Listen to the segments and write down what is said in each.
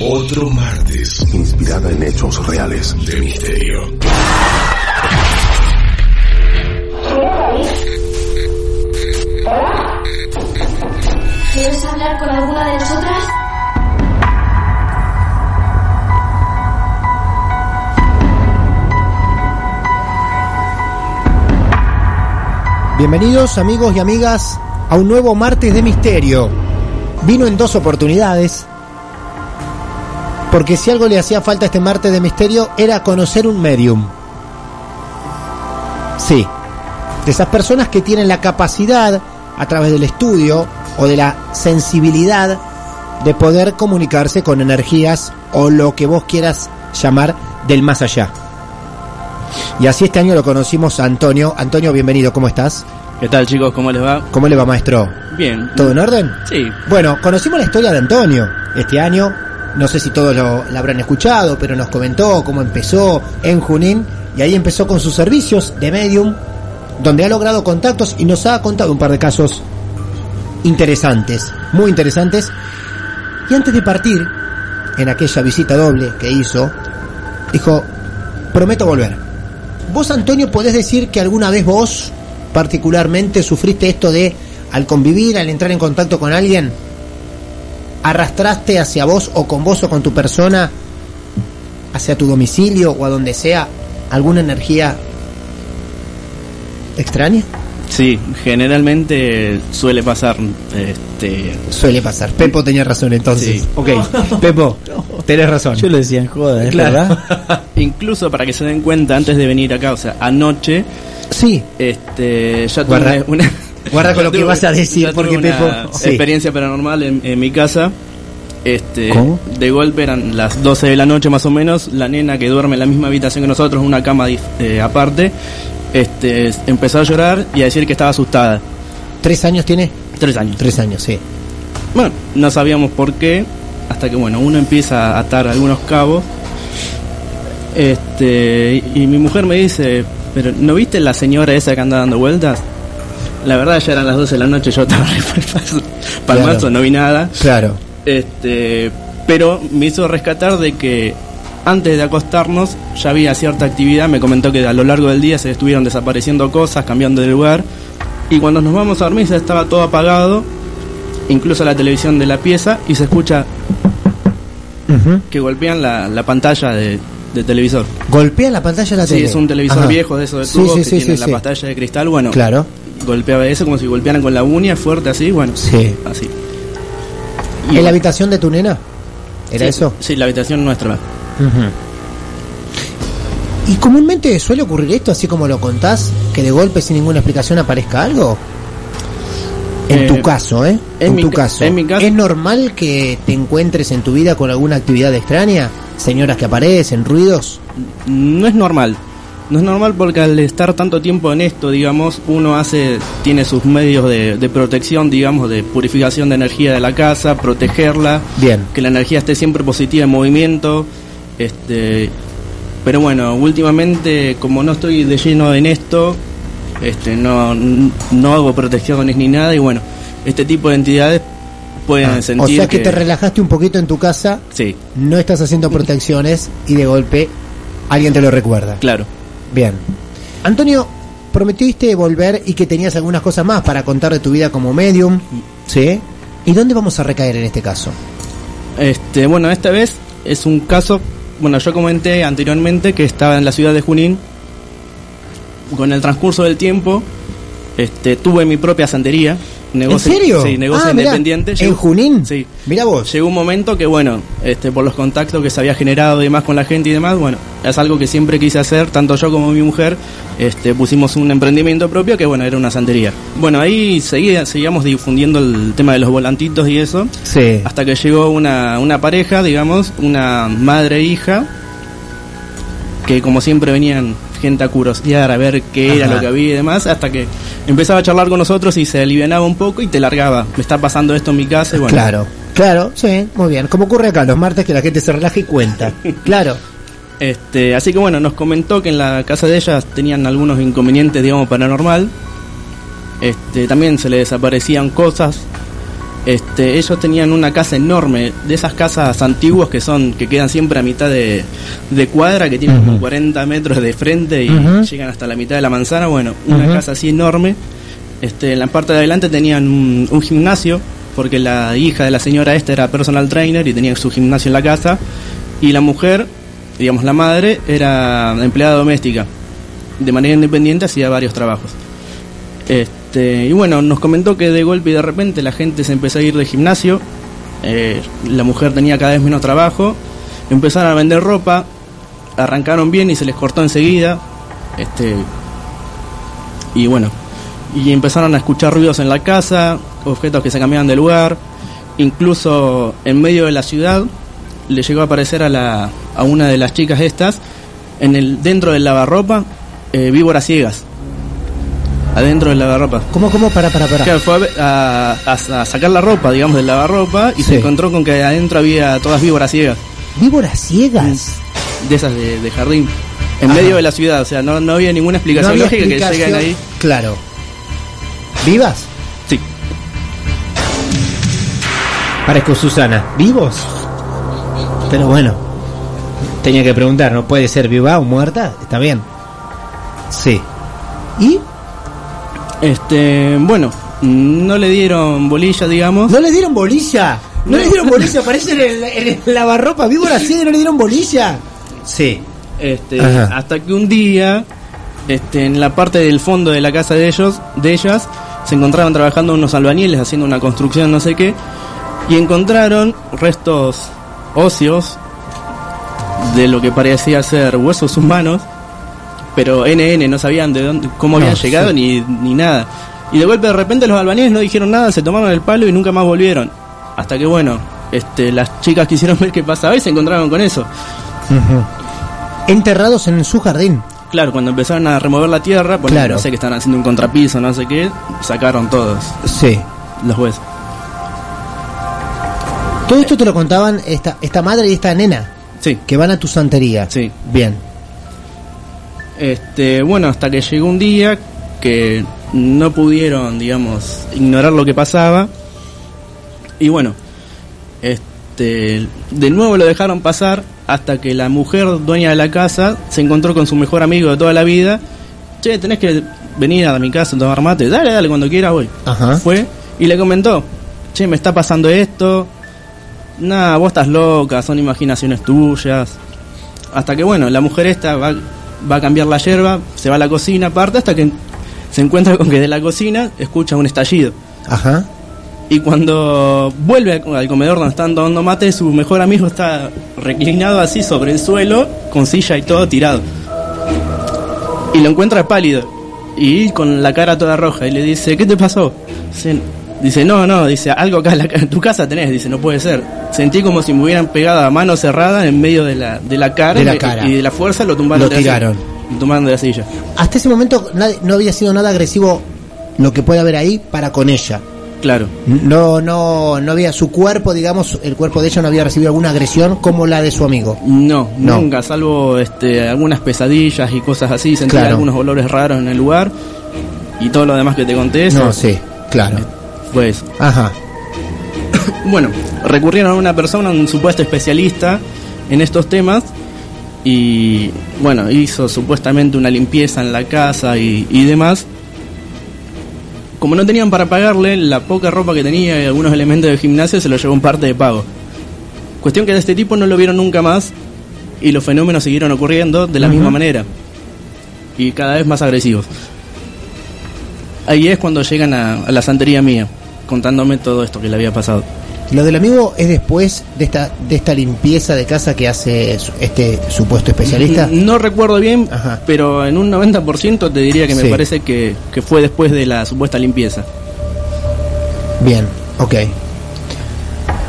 otro martes inspirada en hechos reales. de misterio. ¿Quieres hablar con alguna de nosotras? Bienvenidos amigos y amigas a un nuevo martes de misterio. Vino en dos oportunidades. Porque si algo le hacía falta a este martes de misterio era conocer un medium. Sí, de esas personas que tienen la capacidad a través del estudio o de la sensibilidad de poder comunicarse con energías o lo que vos quieras llamar del más allá. Y así este año lo conocimos a Antonio. Antonio, bienvenido, ¿cómo estás? ¿Qué tal chicos? ¿Cómo les va? ¿Cómo le va, maestro? Bien. ¿Todo en orden? Sí. Bueno, conocimos la historia de Antonio este año. No sé si todos lo, habrán escuchado, pero nos comentó cómo empezó en Junín y ahí empezó con sus servicios de medium, donde ha logrado contactos y nos ha contado un par de casos interesantes, muy interesantes. Y antes de partir, en aquella visita doble que hizo, dijo, prometo volver. Vos, Antonio, podés decir que alguna vez vos particularmente sufriste esto de, al convivir, al entrar en contacto con alguien, arrastraste hacia vos o con vos o con tu persona, hacia tu domicilio o a donde sea, alguna energía extraña? Sí, generalmente suele pasar. Este, Suele pasar. Pepo tenía razón entonces. Sí. Ok, Pepo, tenés razón. Yo lo decía en joda, ¿es Claro. verdad? incluso para que se den cuenta, antes de venir acá, o sea, anoche, Sí, este, ya tuve una, guarda con lo que vas a decir, porque una Pepo- sí. experiencia paranormal en, en mi casa. Este, ¿Cómo? de golpe eran las 12 de la noche más o menos, la nena que duerme en la misma habitación que nosotros, una cama eh, aparte, este, empezó a llorar y a decir que estaba asustada. ¿tres años tiene? Tres años. Tres años, sí. Bueno, no sabíamos por qué, hasta que bueno, uno empieza a atar algunos cabos. Este, y mi mujer me dice, pero ¿no viste la señora esa que anda dando vueltas? La verdad ya eran las 12 de la noche, yo estaba re palmazo, Claro. no vi nada. Claro. Este, pero me hizo rescatar de que antes de acostarnos ya había cierta actividad, me comentó que a lo largo del día se estuvieron desapareciendo cosas, cambiando de lugar, y cuando nos vamos a dormir ya estaba todo apagado, incluso la televisión de la pieza, y se escucha que golpean la, la pantalla de, de televisor. Golpea la pantalla de la Sí, tele. es un televisor Ajá. viejo de esos de Sí, tubos sí, que sí, sí, la sí. pantalla de cristal, bueno, Claro. Golpeaba eso como si golpearan con la uña fuerte así, bueno, Sí. así. ¿En la habitación de tu nena? ¿Era Sí, eso? Sí, la habitación nuestra. ¿Y comúnmente suele ocurrir esto, así como lo contás, que de golpe sin ninguna explicación aparezca algo? En Eh, tu caso, ¿eh? en tu ca- caso. en mi caso- ¿Es normal que te encuentres en tu vida con alguna actividad extraña? Señoras que aparecen, ruidos. No es normal. No es normal porque al estar tanto tiempo en esto, digamos, uno hace, tiene sus medios de, de protección, digamos, de purificación de energía de la casa, protegerla, Bien. que la energía esté siempre positiva en movimiento, este, pero bueno, últimamente como no estoy de lleno en esto, este, no, no hago protecciones ni nada y bueno, este tipo de entidades pueden Ah, sentir o sea que, te relajaste un poquito en tu casa, sí, no estás haciendo protecciones y de golpe alguien te lo recuerda. claro. Bien. Antonio, prometiste volver y que tenías algunas cosas más para contar de tu vida como medium. ¿Sí? ¿Y dónde vamos a recaer en este caso? Este, bueno, esta vez es un caso bueno, yo comenté anteriormente que estaba en la ciudad de Junín. Con el transcurso del tiempo, este, tuve mi propia santería. Negocio, ¿En serio? Sí, negocio Ah, mirá, independiente. ¿En Llegó- Junín? Sí. Mira vos. Llegó un momento que, bueno, este, por los contactos que se había generado y demás con la gente y demás, bueno, es algo que siempre quise hacer, tanto yo como mi mujer, este, pusimos un emprendimiento propio que, bueno, era una santería. Bueno, ahí seguía, seguíamos difundiendo el tema de los volantitos y eso, Sí. hasta que llegó una, una pareja, digamos, una madre e hija, que como siempre venían gente a curiosear, a ver qué era lo que había y demás, hasta que empezaba a charlar con nosotros y se alivianaba un poco y te largaba. Me está pasando esto en mi casa y bueno. Claro, claro, sí, muy bien. Como ocurre acá los martes que la gente se relaja y cuenta. Claro. Este, así que bueno, nos comentó que en la casa de ellas tenían algunos inconvenientes, digamos, paranormal. Este, también se le desaparecían cosas. Este, ellos tenían una casa enorme, de esas casas antiguas que son, que quedan siempre a mitad de, de cuadra, que tienen como Ujú. 40 metros de frente y llegan hasta la mitad de la manzana. Bueno, una casa así enorme. Este, en la parte de adelante tenían un, un gimnasio, porque la hija de la señora esta era personal trainer y tenía su gimnasio en la casa. Y la mujer, digamos la madre, era empleada doméstica. De manera independiente hacía varios trabajos. Este, y bueno, nos comentó que de golpe y de repente la gente se empezó a ir de gimnasio. eh, la mujer tenía cada vez menos trabajo. Empezaron a vender ropa. Arrancaron bien y se les cortó enseguida. Este, y bueno, y empezaron a escuchar ruidos en la casa, objetos que se cambiaban de lugar, incluso en medio de la ciudad le llegó a aparecer a, la, a una de las chicas estas, en el, dentro del lavarropa, eh, víboras ciegas. Adentro del lavarropa. ¿Cómo, cómo? Para, para, para. Claro, fue a, a- sacar la ropa, digamos, del lavarropa y Sí. se encontró con que adentro había todas víboras ciegas, Víboras ciegas. de esas de, de jardín, en Ajá. medio de la ciudad. O sea, no, no había ninguna No explicación había lógica que lleguen ahí. Claro. ¿Vivas? Sí. Parezco Susana. ¿Vivos? Pero bueno. Tenía que preguntar, ¿no puede ser viva o muerta? Está bien. Sí. ¿Y? Este, bueno, no le dieron bolilla, digamos. ¿No le dieron bolilla? ¿No, No. le dieron bolilla? Aparece en el, en el lavarropa. ¿Víbora y no le dieron bolilla? Sí. Este, Ajá. hasta que un día, este, en la parte del fondo de la casa de ellos, de ellas, se encontraban trabajando unos albañiles haciendo una construcción, no sé qué, y encontraron restos óseos de lo que parecía ser huesos humanos, pero NN no sabían de dónde, cómo No, habían llegado sí. ni, ni nada. Y de golpe de repente los albañiles no dijeron nada, se tomaron el palo y nunca más volvieron. Hasta que bueno, este, las chicas quisieron ver qué pasaba y se encontraron con eso. Enterrados en su jardín. Claro, cuando empezaron a remover la tierra, por Claro. no sé que estaban haciendo un contrapiso, no sé qué, sacaron todos Sí. los huesos. Todo esto te lo contaban esta, esta madre y esta nena Sí. que van a tu santería. Sí. Bien. Este, bueno, hasta que llegó un día que no pudieron, digamos, ignorar lo que pasaba. Y bueno, este, de nuevo lo dejaron pasar hasta que la mujer dueña de la casa se encontró con su mejor amigo de toda la vida. Che, tenés que venir a mi casa a tomar mate. Dale, dale, cuando quiera voy. Ajá. Fue y le comentó, che, me está pasando esto. Nah, vos estás loca, son imaginaciones tuyas. Hasta que bueno, la mujer esta va, va a cambiar la yerba, se va a la cocina aparte hasta que se encuentra con que de la cocina escucha un estallido. Ajá. Y cuando vuelve al comedor donde están tomando mate, su mejor amigo está reclinado así sobre el suelo, con silla y todo tirado. Y lo encuentra pálido y con la cara toda roja y le dice, ¿qué te pasó? Dice, no, no, dice, algo acá en, la ca- en tu casa tenés, dice, no puede ser. Sentí como si me hubieran pegado a mano cerrada en medio de la, de la cara, De y la me- cara. y de la fuerza lo tumbaron. Lo de la silla. tiraron. Lo tumbaron de la silla. Hasta ese momento nadie- no había sido nada agresivo lo que puede haber ahí para con ella. Claro. No, no, no había su cuerpo, digamos, el cuerpo de ella no había recibido alguna agresión como la de su amigo. No, No. nunca, salvo este, algunas pesadillas y cosas así, sentí Claro. algunos olores raros en el lugar y todo lo demás que te conté, No, sí, claro. fue eso. Ajá. Bueno, recurrieron a una persona, un supuesto especialista en estos temas y bueno, hizo supuestamente una limpieza en la casa y, y demás. Como no tenían para pagarle, la poca ropa que tenía y algunos elementos del gimnasio se lo llevó en parte de pago. Cuestión que de este tipo no lo vieron nunca más y los fenómenos siguieron ocurriendo de la misma manera y cada vez más agresivos. Ahí es cuando llegan a, a la santería mía, contándome todo esto que le había pasado. Lo del amigo es después de esta de esta limpieza de casa que hace este supuesto especialista. No recuerdo bien, Ajá. pero en un 90% te diría que me Sí. parece que, que fue después de la supuesta limpieza. Bien, ok.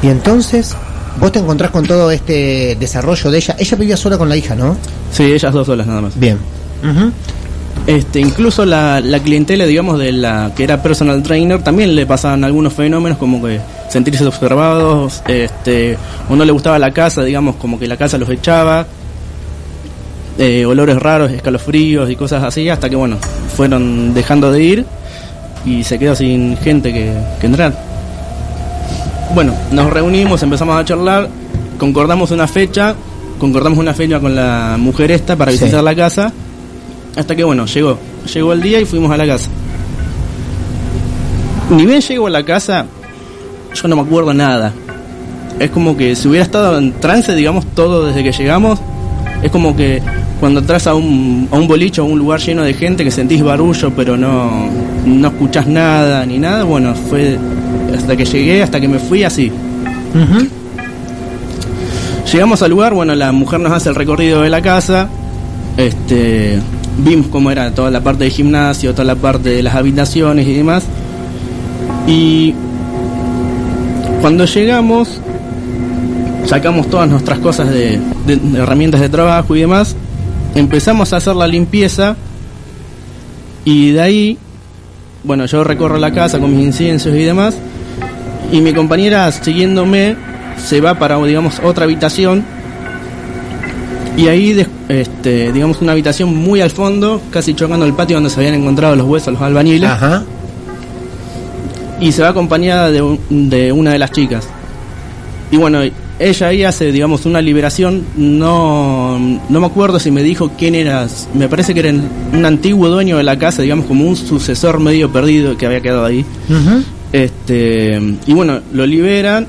Y entonces, vos te encontrás con todo este desarrollo de ella. Ella vivía sola con la hija, ¿no? Sí, ellas dos solas nada más. Bien. Este, incluso la, la clientela, digamos, de la que era personal trainer, también le pasaban algunos fenómenos como que sentirse observados, este, o no le gustaba la casa, digamos, como que la casa los echaba, eh, olores raros, escalofríos y cosas así, hasta que, bueno, fueron dejando de ir y se quedó sin gente que, que entrar. Bueno, nos reunimos, empezamos a charlar, concordamos una fecha, concordamos una fecha con la mujer esta para Sí. visitar la casa, hasta que bueno, llegó, llegó el día y fuimos a la casa. Ni bien llego a la casa, yo no me acuerdo nada. Es como que si hubiera estado en trance, digamos, todo desde que llegamos, es como que cuando entras a un, a un boliche o a un lugar lleno de gente que sentís barullo pero no, no escuchás nada ni nada, bueno, fue hasta que llegué, hasta que me fui así. Llegamos al lugar, bueno, la mujer nos hace el recorrido de la casa, este, vimos cómo era toda la parte de gimnasio, toda la parte de las habitaciones y demás. Y cuando llegamos, sacamos todas nuestras cosas de, herramientas de trabajo y demás, empezamos a hacer la limpieza y de ahí, bueno, yo recorro la casa con mis inciensos y demás, y mi compañera siguiéndome se va para digamos otra habitación y ahí este digamos una habitación muy al fondo casi chocando el patio donde se habían encontrado los huesos los albañiles. Ajá. y se va acompañada de, un- de una de las chicas. Y bueno ella ahí hace digamos una liberación. No no me acuerdo si me dijo quién era. Me parece que era un antiguo dueño de la casa digamos como un sucesor medio perdido que había quedado ahí. Este, y bueno, lo liberan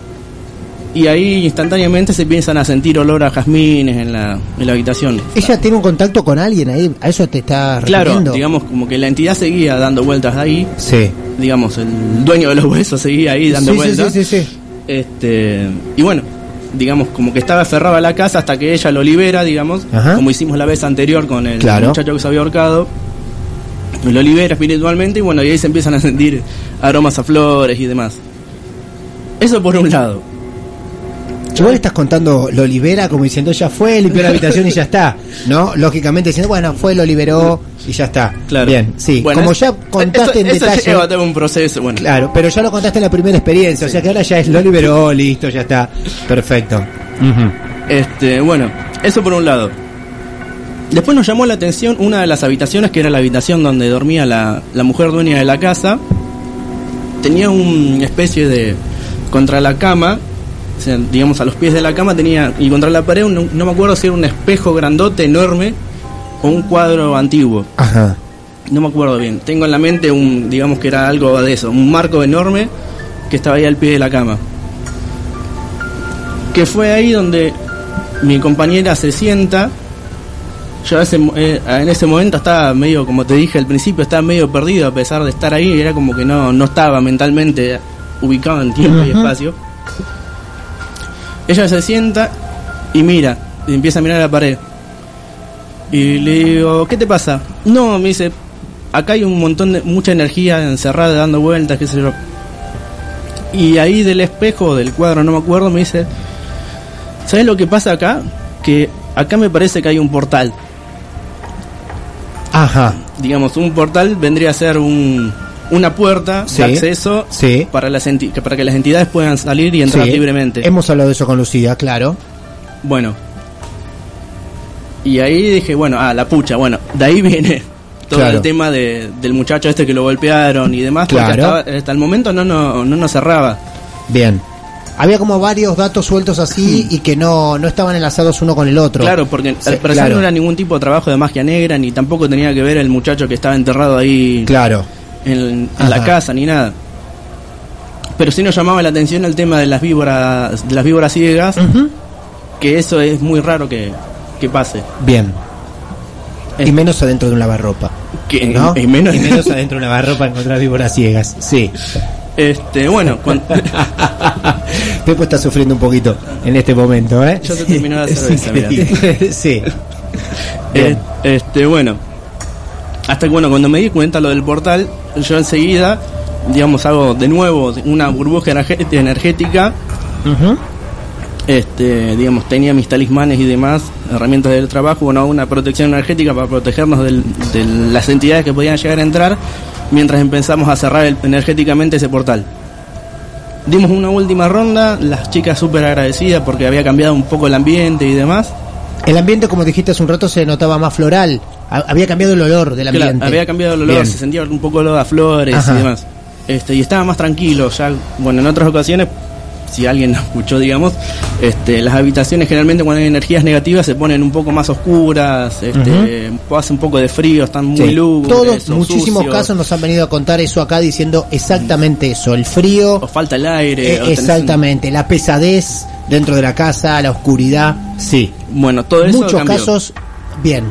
y ahí instantáneamente se empiezan a sentir olor a jazmines en la, en la habitación. Ella tiene un contacto con alguien ahí. ¿A eso te está Claro, refiriendo? digamos como que la entidad seguía dando vueltas ahí, Sí. digamos, el dueño de los huesos seguía ahí dando sí, sí, vueltas. sí, sí, sí. Este, y bueno, digamos como que estaba aferrado a la casa hasta que ella lo libera, digamos, Ajá. como hicimos la vez anterior con el Claro. muchacho que se había ahorcado. Lo libera espiritualmente y bueno, y ahí se empiezan a sentir aromas a flores y demás. Eso por un lado. Igual estás contando, lo libera como diciendo ya fue, limpió la habitación y ya está. ¿No? Lógicamente diciendo, bueno, fue, lo liberó y ya está. Claro. Bien, sí. Bueno, como es- ya contaste en eso detalle. lleva todo un proceso, bueno. Claro, pero ya lo contaste en la primera experiencia, o sea que ahora ya es lo liberó, listo, ya está. Perfecto. Este, bueno, eso por un lado. Después nos llamó la atención una de las habitaciones, que era la habitación donde dormía la, la mujer dueña de la casa. Tenía una especie de. contra la cama, o sea, digamos a los pies de la cama tenía. y contra la pared, un- no me acuerdo si era un espejo grandote, enorme, o un cuadro antiguo. Ajá. No me acuerdo bien. Tengo en la mente un, digamos que era algo de eso, un marco enorme que estaba ahí al pie de la cama. Que fue ahí donde mi compañera se sienta. Yo ese eh, en ese momento estaba medio, como te dije al principio, estaba medio perdido a pesar de estar ahí. Era como que no, no estaba mentalmente ubicado en tiempo y espacio. Ella se sienta y mira, y empieza a mirar la pared. Y le digo, ¿qué te pasa? No, me dice, acá hay un montón de, mucha energía encerrada dando vueltas, qué sé yo. Y ahí del espejo, del cuadro, no me acuerdo, me dice, ¿sabes lo que pasa acá? Que acá me parece que hay un portal. Ajá. Digamos, un portal vendría a ser un, una puerta Sí. de acceso Sí. para, las para que las entidades puedan salir y entrar Sí. libremente. Hemos hablado de eso con Lucía, claro. Bueno. Y ahí dije, bueno, ah, la pucha, bueno, de ahí viene todo Claro. el tema de, del muchacho este que lo golpearon y demás, porque Claro. hasta, hasta el momento no, no, no nos cerraba. Bien. Había como varios datos sueltos así y que no, no estaban enlazados uno con el otro. Claro, porque al parecer claro. no era ningún tipo de trabajo de magia negra, ni tampoco tenía que ver el muchacho que estaba enterrado ahí Claro. En, en la casa, ni nada. Pero sí nos llamaba la atención el tema de las víboras, de las víboras ciegas, que eso es muy raro que, que pase. Bien. Y menos adentro de un lavarropa. Que, ¿no? y menos, y menos adentro de un lavarropa encontrar víboras ciegas. Sí. Este, bueno, cuan- Pepo está sufriendo un poquito en este momento, ¿eh? Ya se terminó la cerveza, increíble. sí. Este, bueno. Hasta que, bueno, cuando me di cuenta lo del portal, yo enseguida, digamos, hago de nuevo una burbuja energética. Este, digamos, tenía mis talismanes y demás, herramientas del trabajo, bueno, una protección energética para protegernos del- de las entidades que podían llegar a entrar, mientras empezamos a cerrar el- energéticamente ese portal. Dimos una última ronda, las chicas súper agradecidas porque había cambiado un poco el ambiente y demás. El ambiente, como dijiste hace un rato, se notaba más floral. Ha- Había cambiado el olor del Claro, ambiente. había cambiado el olor, Bien. se sentía un poco olor a flores Ajá. y demás. Este, y estaba más tranquilo, ya, bueno, en otras ocasiones, si alguien no escuchó, digamos, este, las habitaciones generalmente cuando hay energías negativas se ponen un poco más oscuras, este, hace un poco de frío, están muy Sí. lúgubres, Todos, muchísimos sucios, casos nos han venido a contar eso acá diciendo exactamente eso. El frío, o falta el aire. eh, un- exactamente. La pesadez dentro de la casa, la oscuridad. Sí. bueno, todo eso Muchos cambió. casos, bien.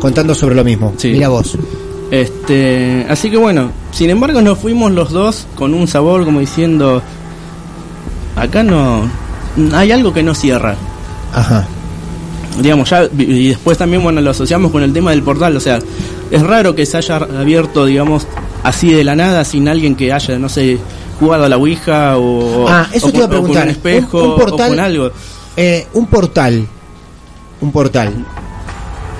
Contando sobre lo mismo. Sí. Mira vos. Este, así que bueno, sin embargo nos fuimos los dos con un sabor como diciendo, acá no, hay algo que no cierra. Ajá. digamos ya y después también bueno lo asociamos con el tema del portal o sea es raro que se haya abierto digamos así de la nada sin alguien que haya no sé jugado a la ouija o Ah, eso o te iba a o con preguntar. un espejo Un- un portal- o con algo Eh, un portal. Un portal.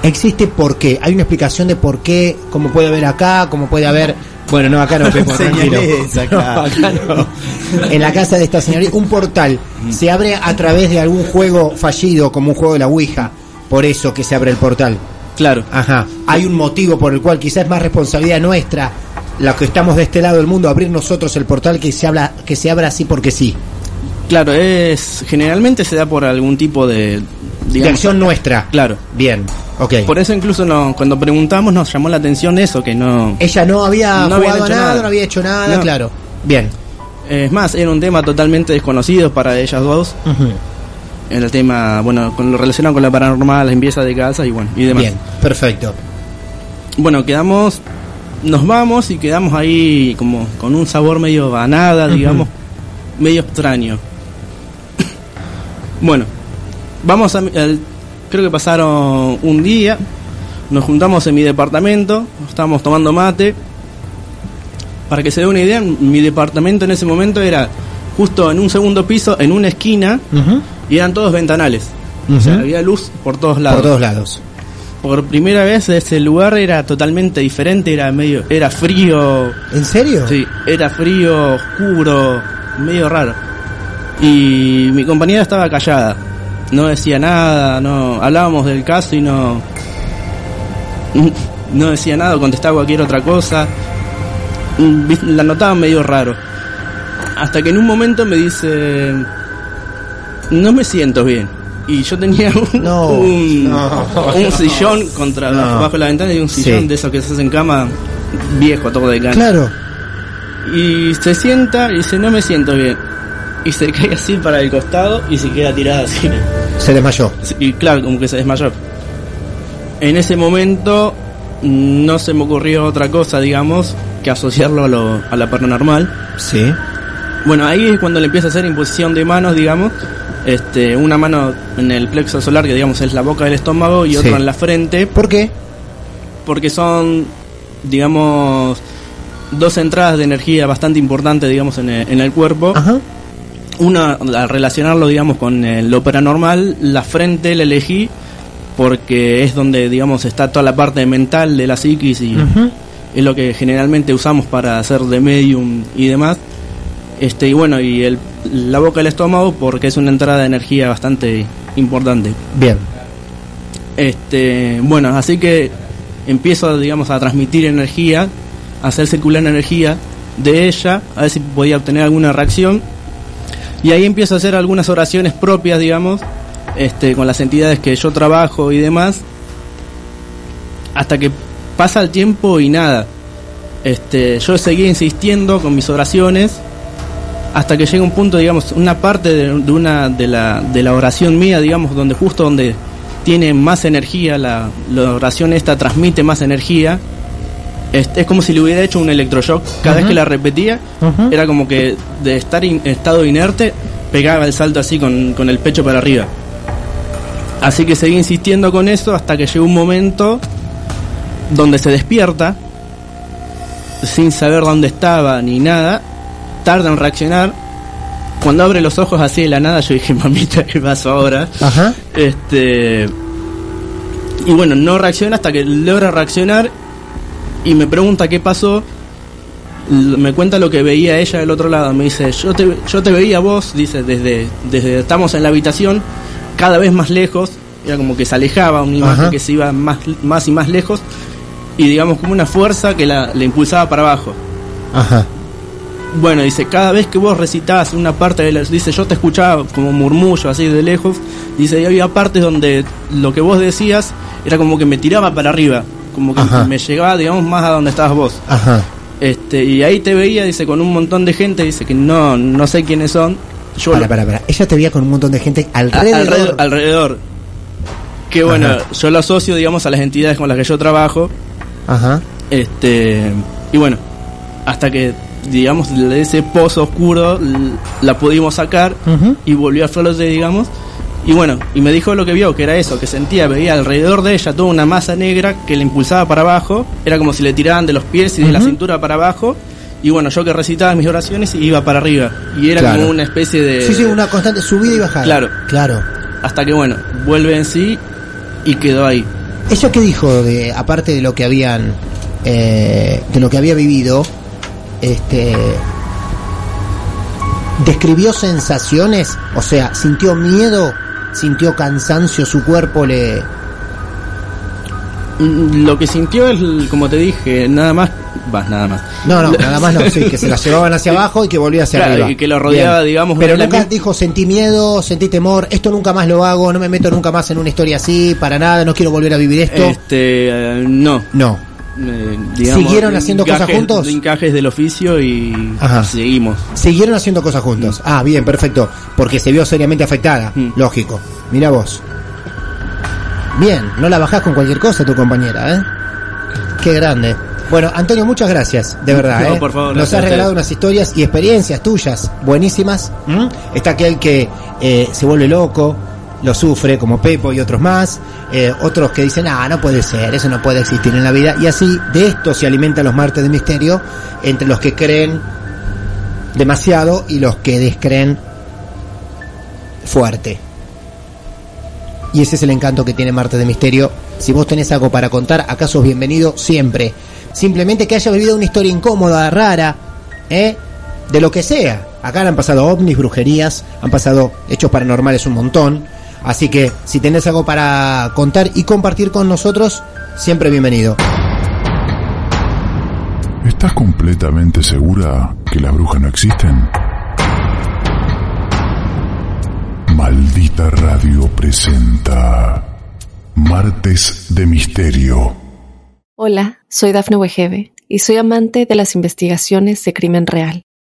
¿Existe por qué? ¿Hay una explicación de por qué? Como puede haber acá, como puede haber... Bueno, no, acá no, Pepo, tranquilo. Señales acá. No, acá no. En la casa de esta señorita, un portal se abre a través de algún juego fallido, como un juego de la Ouija. Por eso que se abre el portal. claro Ajá. Hay un motivo por el cual quizás es más responsabilidad nuestra, la que estamos de este lado del mundo, abrir nosotros el portal que se habla, que se abra así porque sí. Claro es generalmente se da por algún tipo de de digamos, acción nuestra. claro Bien. Ok. por eso incluso no, cuando preguntamos nos llamó la atención eso que no Ella no había No jugado nada, nada. no había hecho nada, No. claro. Bien. es más era un tema totalmente desconocido para ellas dos Ujú. en el tema bueno con lo relacionado con la paranormal la limpieza de casa y bueno y demás Bien, perfecto. Bueno, quedamos, nos vamos y quedamos ahí como con un sabor medio a nada, digamos, medio extraño. Bueno, vamos a, al- creo que pasaron un día, nos juntamos en mi departamento, estábamos tomando mate. Para que se dé una idea, mi departamento en ese momento era justo en un segundo piso, en una esquina, y eran todos ventanales. O sea, había luz por todos lados Por todos lados. por primera vez ese lugar era totalmente diferente, era medio, era frío, ¿En serio? sí, era frío, oscuro, medio raro. Y mi compañera estaba callada, no decía nada, no, hablábamos del caso y no, no decía nada, contestaba cualquier otra cosa, Mm, la notaba medio raro. Hasta que en un momento me dice, no me siento bien. Y yo tenía un, No, un, no, un sillón contra bajo la ventana y un sillón Sí. de esos que se hacen cama viejo, todo de cana. Claro. Y se sienta y dice, no me siento bien. Y se cae así para el costado y se queda tirada así. Se desmayó. Y claro, como que se desmayó. En ese momento no se me ocurrió otra cosa, digamos, que asociarlo a, lo, a la paranormal. Sí. Bueno, ahí es cuando le empieza a hacer imposición de manos, digamos. Este, una mano en el plexo solar, que digamos es la boca del estómago, y Sí. otra en la frente, ¿Por qué? porque son, digamos, dos entradas de energía bastante importantes, digamos, en el, en el cuerpo. Ajá. Una, al relacionarlo, digamos, con eh, lo paranormal, la frente la elegí porque es donde, digamos, está toda la parte mental de la psiquis y es lo que generalmente usamos para hacer de medium y demás. Este, y bueno, y el, la boca del estómago porque es una entrada de energía bastante importante. Bien. Este, bueno, así que empiezo, digamos, a transmitir energía, a hacer circular energía de ella, a ver si podía obtener alguna reacción. Y ahí empiezo a hacer algunas oraciones propias, digamos, este, con las entidades que yo trabajo y demás, hasta que pasa el tiempo y nada. Este, yo seguía insistiendo con mis oraciones hasta que llega un punto, digamos, una parte de, de una de la, de la oración mía, digamos, donde justo donde tiene más energía, la, la oración esta transmite más energía. Es, es como si le hubiera hecho un electroshock. Cada vez que la repetía, era como que de estar en estado inerte, pegaba el salto así con, con el pecho para arriba. Así que seguí insistiendo con eso hasta que llegó un momento donde se despierta, sin saber dónde estaba ni nada, tarda en reaccionar. Cuando abre los ojos así de la nada, yo dije, mamita, ¿qué pasó ahora? Ajá. Este. Y bueno, no reacciona hasta que logra reaccionar y me pregunta qué pasó. Me cuenta lo que veía ella del otro lado. Me dice, yo te, yo te veía vos, dice, desde, desde estamos en la habitación, cada vez más lejos. Era como que se alejaba, una imagen Ajá. que se iba más, más y más lejos. Y digamos como una fuerza que la, la impulsaba para abajo. Ajá. Bueno, dice, cada vez que vos recitabas una parte de la... Dice, yo te escuchaba como murmullo así de lejos. Dice, y había partes donde lo que vos decías era como que me tiraba para arriba. Como que Ajá. me llegaba, digamos, más a donde estabas vos. Ajá. Este, y ahí te veía, dice, con un montón de gente. Dice que no, no sé quiénes son. Yo Para, lo- para, para. Ella te veía con un montón de gente alrededor. alrededor. alrededor. Que bueno, Ajá. yo lo asocio, digamos, a las entidades con las que yo trabajo. Ajá. Este, y bueno, hasta que, digamos, de ese pozo oscuro la pudimos sacar y volvió a flote, digamos. Y bueno, y me dijo lo que vio, que era eso, que sentía, veía alrededor de ella toda una masa negra que le impulsaba para abajo. Era como si le tiraban de los pies y de la cintura para abajo. Y bueno, yo que recitaba mis oraciones iba para arriba. Y era Claro. como una especie de... Sí, sí, una constante subida y bajada. Claro. Claro. Hasta que bueno, vuelve en sí y quedó ahí. ¿Ella qué dijo de, aparte de lo que habían, eh, de lo que había vivido, este, describió sensaciones? O sea, sintió miedo, sintió cansancio, su cuerpo le, Lo que sintió es, como te dije, nada más... Va, nada más. no, no, nada más no, sí, que se la llevaban hacia abajo y que volvía hacia Claro, arriba. y que lo rodeaba, digamos, Pero nunca dijo sentí miedo, sentí temor, esto nunca más lo hago, no me meto nunca más en una historia así, para nada, no quiero volver a vivir esto. Este, eh, no. No. Eh, digamos, ¿Siguieron haciendo cosas juntos? Encajes del oficio y Ajá. seguimos. Siguieron haciendo cosas juntos. Ah, bien, perfecto. Porque se vio seriamente afectada. Mm. Lógico. Mira vos. Bien, no la bajás con cualquier cosa tu compañera, ¿eh? Qué grande. Bueno, Antonio, muchas gracias, de verdad. No, ¿eh? por favor, Nos has regalado unas historias y experiencias tuyas buenísimas. Está aquel que eh, se vuelve loco, lo sufre, como Pepo y otros más. Eh, otros que dicen, ah, no puede ser, eso no puede existir en la vida. Y así, de esto se alimentan los martes de misterio, entre los que creen demasiado y los que descreen fuerte. Y ese es el encanto que tiene Marte de Misterio. Si vos tenés algo para contar, acá sos bienvenido siempre. Simplemente que haya vivido una historia incómoda, rara, ¿eh? de lo que sea. Acá han pasado ovnis, brujerías, han pasado hechos paranormales un montón. Así que si tenés algo para contar y compartir con nosotros, siempre bienvenido. ¿Estás completamente segura que las brujas no existen? Maldita Radio presenta Martes de Misterio. Hola, soy Dafne Wegebe y soy amante de las investigaciones de crimen real.